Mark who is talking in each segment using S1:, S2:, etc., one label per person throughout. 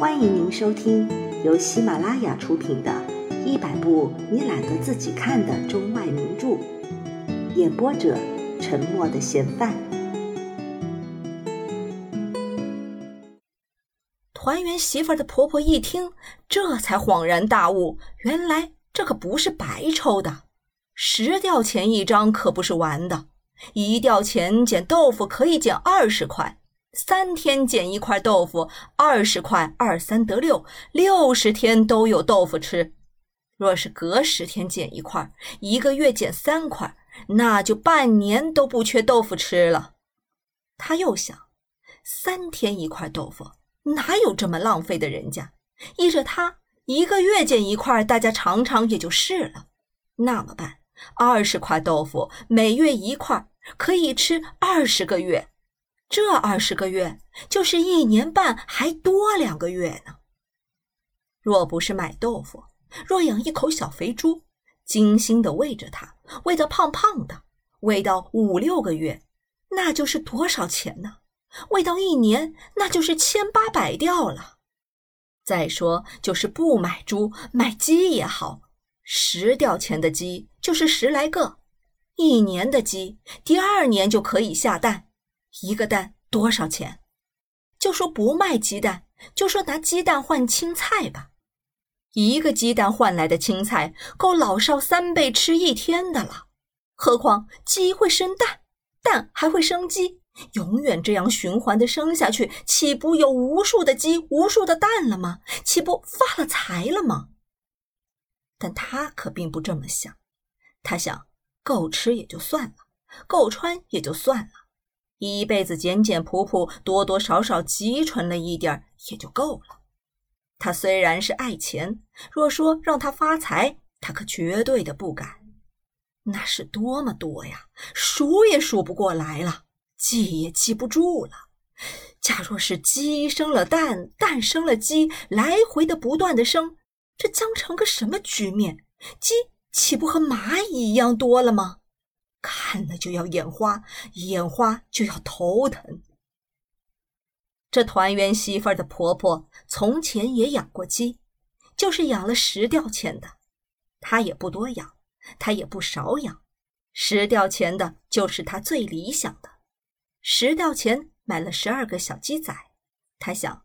S1: 欢迎您收听由喜马拉雅出品的《一百部你懒得自己看的中外名著》，演播者：沉默的嫌犯。
S2: 团圆媳妇的婆婆一听，这才恍然大悟，原来这可不是白抽的，十吊钱一张可不是玩的，一吊钱捡豆腐可以捡二十块。三天捡一块豆腐，二十块，二三得六，六十天都有豆腐吃。若是隔十天捡一块，一个月捡三块，那就半年都不缺豆腐吃了。他又想，三天一块豆腐，哪有这么浪费的人家？依着他，一个月捡一块，大家尝尝也就是了。那么办，二十块豆腐，每月一块，可以吃二十个月。这二十个月就是一年半，还多两个月呢。若不是买豆腐，若养一口小肥猪，精心的喂着它，喂得胖胖的，喂到五六个月，那就是多少钱呢？喂到一年，那就是千八百吊了。再说，就是不买猪，买鸡也好，十吊钱的鸡就是十来个，一年的鸡，第二年就可以下蛋。一个蛋多少钱？就说不卖鸡蛋，就说拿鸡蛋换青菜吧。一个鸡蛋换来的青菜，够老少三辈吃一天的了。何况鸡会生蛋，蛋还会生鸡，永远这样循环的生下去，岂不有无数的鸡、无数的蛋了吗？岂不发了财了吗？但他可并不这么想，他想够吃也就算了，够穿也就算了。一辈子简简朴朴，多多少少积存了一点也就够了。他虽然是爱钱，若说让他发财，他可绝对的不敢。那是多么多呀，数也数不过来了，记也记不住了。假若是鸡生了蛋，蛋生了鸡，来回的不断的生，这将成个什么局面？鸡岂不和蚂蚁一样多了吗？看了就要眼花，眼花就要头疼。这团圆媳妇的婆婆从前也养过鸡，就是养了十吊钱的。她也不多养，她也不少养，十吊钱的就是她最理想的。十吊钱买了十二个小鸡仔，她想，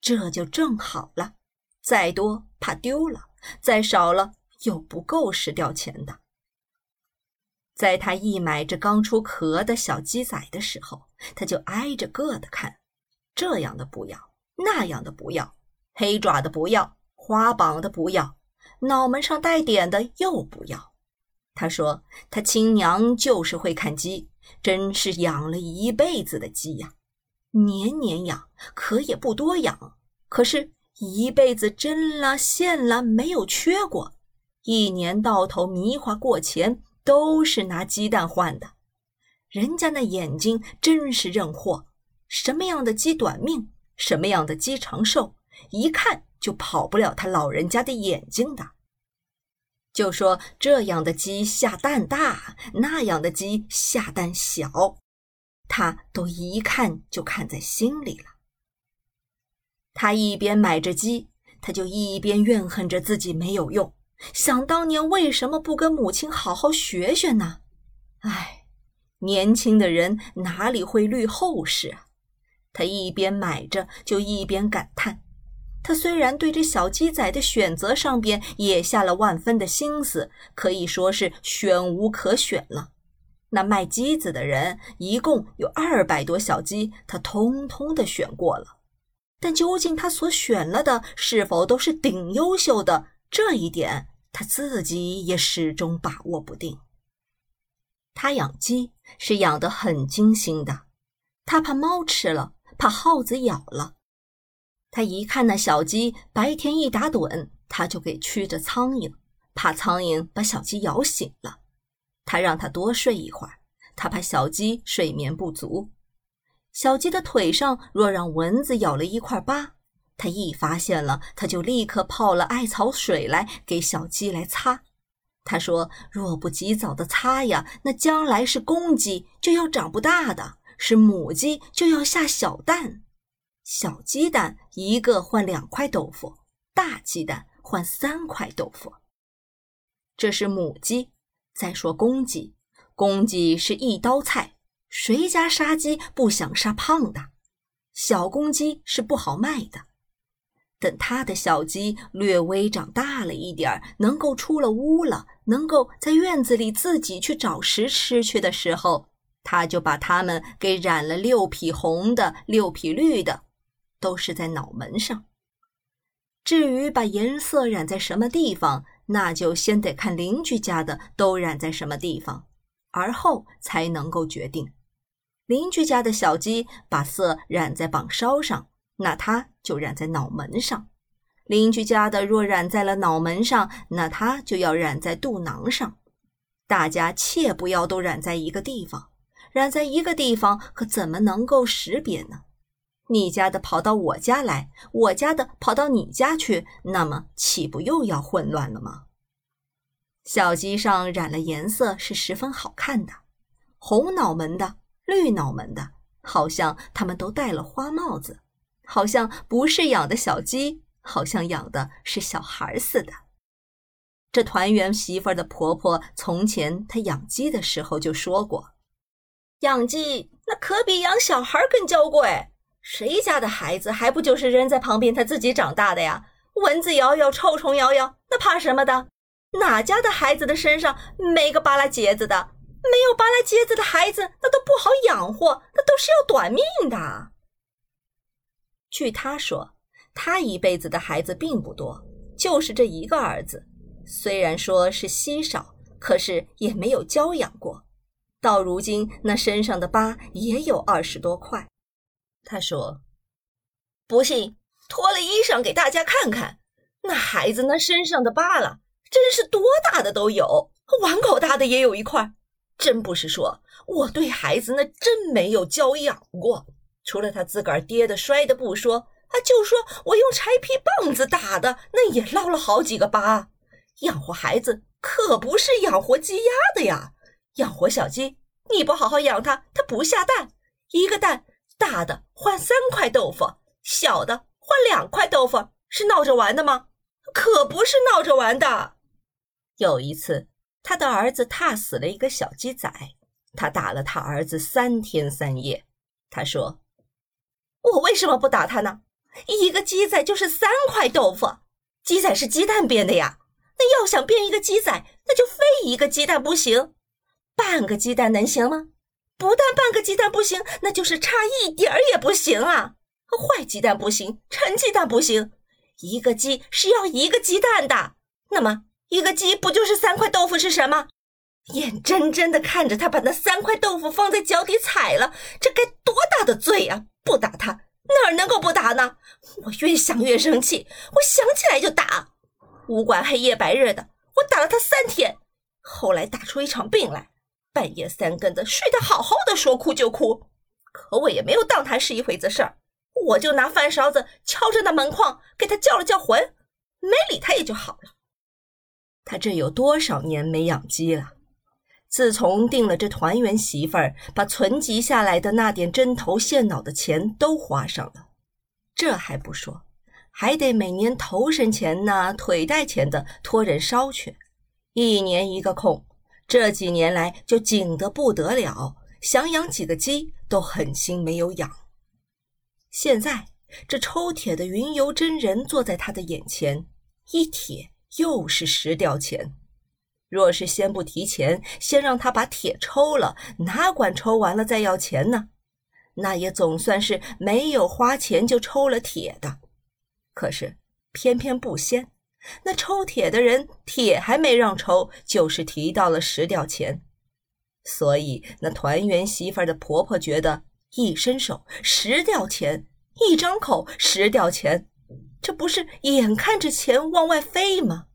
S2: 这就正好了。再多怕丢了，再少了又不够十吊钱的。在他一买这刚出壳的小鸡仔的时候，他就挨着个的看，这样的不要，那样的不要，黑爪的不要，花膀的不要，脑门上带点的又不要。他说他亲娘就是会看鸡，真是养了一辈子的鸡呀，年年养，可也不多养，可是一辈子针了线了没有缺过，一年到头迷花过钱。都是拿鸡蛋换的，人家那眼睛真是认货，什么样的鸡短命，什么样的鸡长寿，一看就跑不了他老人家的眼睛的。就说这样的鸡下蛋大，那样的鸡下蛋小，他都一看就看在心里了。他一边买着鸡，他就一边怨恨着自己没有用。想当年为什么不跟母亲好好学学呢？唉，年轻的人哪里会虑后事啊？他一边买着，就一边感叹。他虽然对这小鸡仔的选择上边也下了万分的心思，可以说是选无可选了。那卖鸡子的人一共有二百多小鸡，他通通的选过了。但究竟他所选了的是否都是顶优秀的？这一点他自己也始终把握不定。他养鸡是养得很精心的，他怕猫吃了，怕耗子咬了。他一看那小鸡白天一打盹，他就给驱着苍蝇，怕苍蝇把小鸡咬醒了。他让它多睡一会儿，他怕小鸡睡眠不足。小鸡的腿上若让蚊子咬了一块疤。他一发现了，他就立刻泡了艾草水来给小鸡来擦。他说：“若不及早的擦呀，那将来是公鸡就要长不大的，是母鸡就要下小蛋。小鸡蛋一个换两块豆腐，大鸡蛋换三块豆腐。这是母鸡。再说公鸡，公鸡是一刀菜，谁家杀鸡不想杀胖的？小公鸡是不好卖的。等他的小鸡略微长大了一点儿，能够出了屋了，能够在院子里自己去找食吃去的时候，他就把它们给染了六匹红的，六匹绿的。都是在脑门上。至于把颜色染在什么地方，那就先得看邻居家的都染在什么地方，而后才能够决定。邻居家的小鸡把色染在榜梢上，那它就染在脑门上；邻居家的若染在了脑门上，那它就要染在肚囊上。大家切不要都染在一个地方，染在一个地方可怎么能够识别呢？你家的跑到我家来，我家的跑到你家去，那么岂不又要混乱了吗？小鸡上染了颜色是十分好看的，红脑门的，绿脑门的，好像它们都戴了花帽子，好像不是养的小鸡，好像养的是小孩似的。这团圆媳妇的婆婆从前她养鸡的时候就说过，养鸡那可比养小孩更娇贵。谁家的孩子还不就是扔在旁边他自己长大的呀？蚊子咬咬，臭虫咬咬，那怕什么的？哪家的孩子的身上没个巴拉结子的？没有巴拉结子的孩子，那都不好养活，那都是要短命的。据他说，他一辈子的孩子并不多，就是这一个儿子。虽然说是稀少，可是也没有教养过。到如今，那身上的疤也有二十多块。他说：“不信，脱了衣裳给大家看看，那孩子那身上的疤了，真是多大的都有，碗口大的也有一块。真不是说我对孩子那真没有教养过，除了他自个儿跌的摔的不说，啊，就说我用柴皮棒子打的，那也落了好几个疤。养活孩子可不是养活鸡鸭的呀，养活小鸡，你不好好养它，它不下蛋，一个蛋。”大的换三块豆腐，小的换两块豆腐，是闹着玩的吗？可不是闹着玩的。有一次，他的儿子踏死了一个小鸡仔，他打了他儿子三天三夜。他说：“我为什么不打他呢？一个鸡仔就是三块豆腐，鸡仔是鸡蛋变的呀。那要想变一个鸡仔，那就非一个鸡蛋不行，半个鸡蛋能行吗？”不但半个鸡蛋不行，那就是差一点儿也不行啊！坏鸡蛋不行，陈鸡蛋不行，一个鸡是要一个鸡蛋的。那么一个鸡不就是三块豆腐是什么？眼睁睁的看着他把那三块豆腐放在脚底踩了，这该多大的罪啊！不打他哪儿能够不打呢？我越想越生气，我想起来就打，不管黑夜白日的，我打了他三天，后来打出一场病来。半夜三更的睡得好好的，说哭就哭，可我也没有当他是一回子事儿，我就拿饭勺子敲着那门框，给他叫了叫魂，没理他也就好了。他这有多少年没养鸡了？自从定了这团圆媳妇儿，把存积下来的那点针头线脑的钱都花上了，这还不说，还得每年头身钱呐、腿带钱的托人捎去，一年一个空。这几年来就紧得不得了，想养几个鸡都狠心没有养。现在这抽铁的云游真人坐在他的眼前，一铁又是十吊钱。若是先不提钱，先让他把铁抽了，哪管抽完了再要钱呢？那也总算是没有花钱就抽了铁的。可是偏偏不先。那抽铁的人，铁还没让抽，就是提到了十吊钱，所以那团圆媳妇的婆婆觉得，一伸手十吊钱，一张口十吊钱，这不是眼看着钱往外飞吗？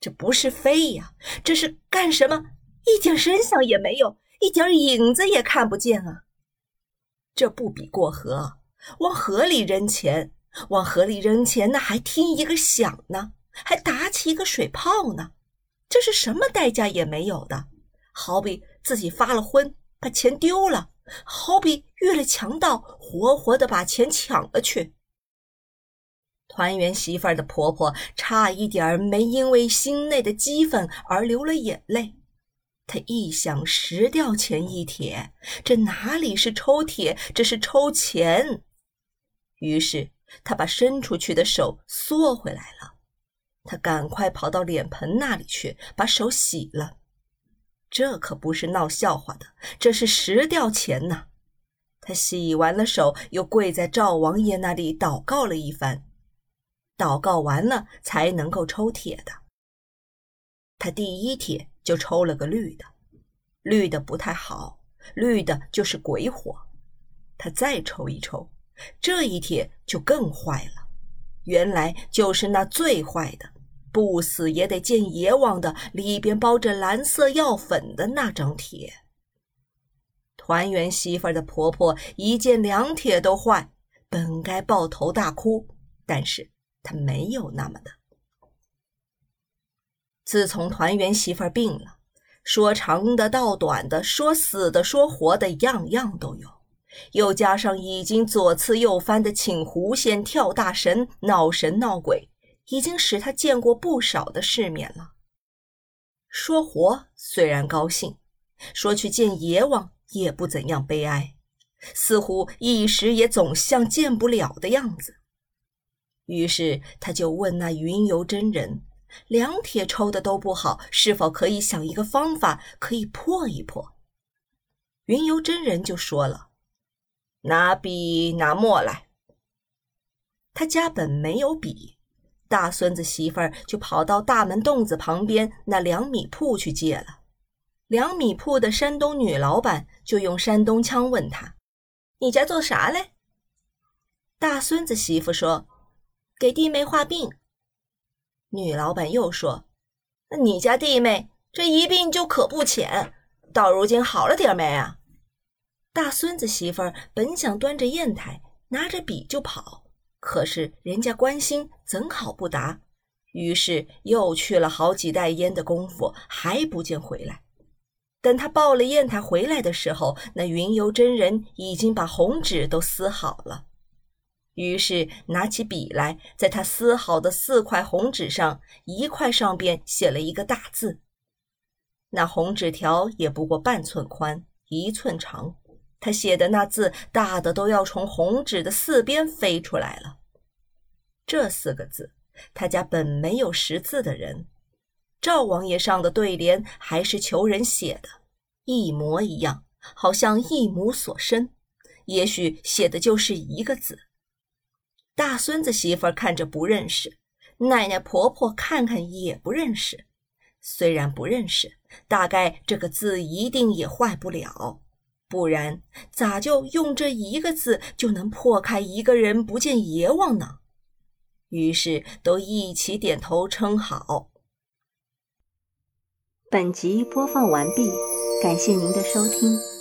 S2: 这不是飞呀，这是干什么？一点声响也没有，一点影子也看不见啊！这不比过河，往河里扔钱，往河里扔钱，那还听一个响呢。还打起一个水泡呢，这是什么代价也没有的，好比自己发了昏，把钱丢了，好比遇了强盗，活活的把钱抢了去。团圆媳妇的婆婆差一点没因为心内的激愤而流了眼泪。她一想，十吊钱一铁，这哪里是抽铁，这是抽钱。于是她把伸出去的手缩回来了。她赶快跑到脸盆那里去，把手洗了。这可不是闹笑话的，这是十吊钱呐！她洗完了手，又跪在赵王爷那里祷告了一番。祷告完了才能够抽铁的。他第一帖就抽了个绿的，绿的不太好，绿的就是鬼火。他再抽一抽，这一帖就更坏了。原来就是那最坏的，不死也得见阎王的，里边包着蓝色药粉的那张铁。团圆媳妇的婆婆一见两铁都坏，本该抱头大哭，但是。他没有那么的。自从团圆媳妇病了，说长的道短的，说死的说活的，样样都有。又加上已经左刺右翻的请狐仙、跳大神、闹神闹鬼，已经使他见过不少的世面了。说活虽然高兴，说去见阎王也不怎样悲哀，似乎一时也总像见不了的样子。于是他就问那云游真人：“两帖抽的都不好，是否可以想一个方法可以破一破？”云游真人就说了：“拿笔拿墨来。”他家本没有笔，大孙子媳妇儿就跑到大门洞子旁边那粮米铺去借了。粮米铺的山东女老板就用山东腔问他：“你家做啥嘞？”大孙子媳妇说。给弟妹画病，女老板又说：“你家弟妹这一病就可不浅，到如今好了点没啊？”大孙子媳妇儿本想端着砚台，拿着笔就跑，可是人家关心，怎好不答？于是又去了好几袋烟的功夫，还不见回来。等他抱了砚台回来的时候，那云游真人已经把红纸都撕好了。于是拿起笔来，在他撕好的四块红纸上，一块上边写了一个大字。那红纸条也不过半寸宽，一寸长。他写的那字大的都要从红纸的四边飞出来了。这四个字，他家本没有识字的人，赵王爷上的对联还是求人写的，一模一样，好像一母所生。也许写的就是一个字。大孙子媳妇看着不认识，奶奶婆婆看看也不认识。虽然不认识，大概这个字一定也坏不了，不然咋就用这一个字就能破开一个人不见阎王呢？于是都一起点头称好。
S1: 本集播放完毕，感谢您的收听。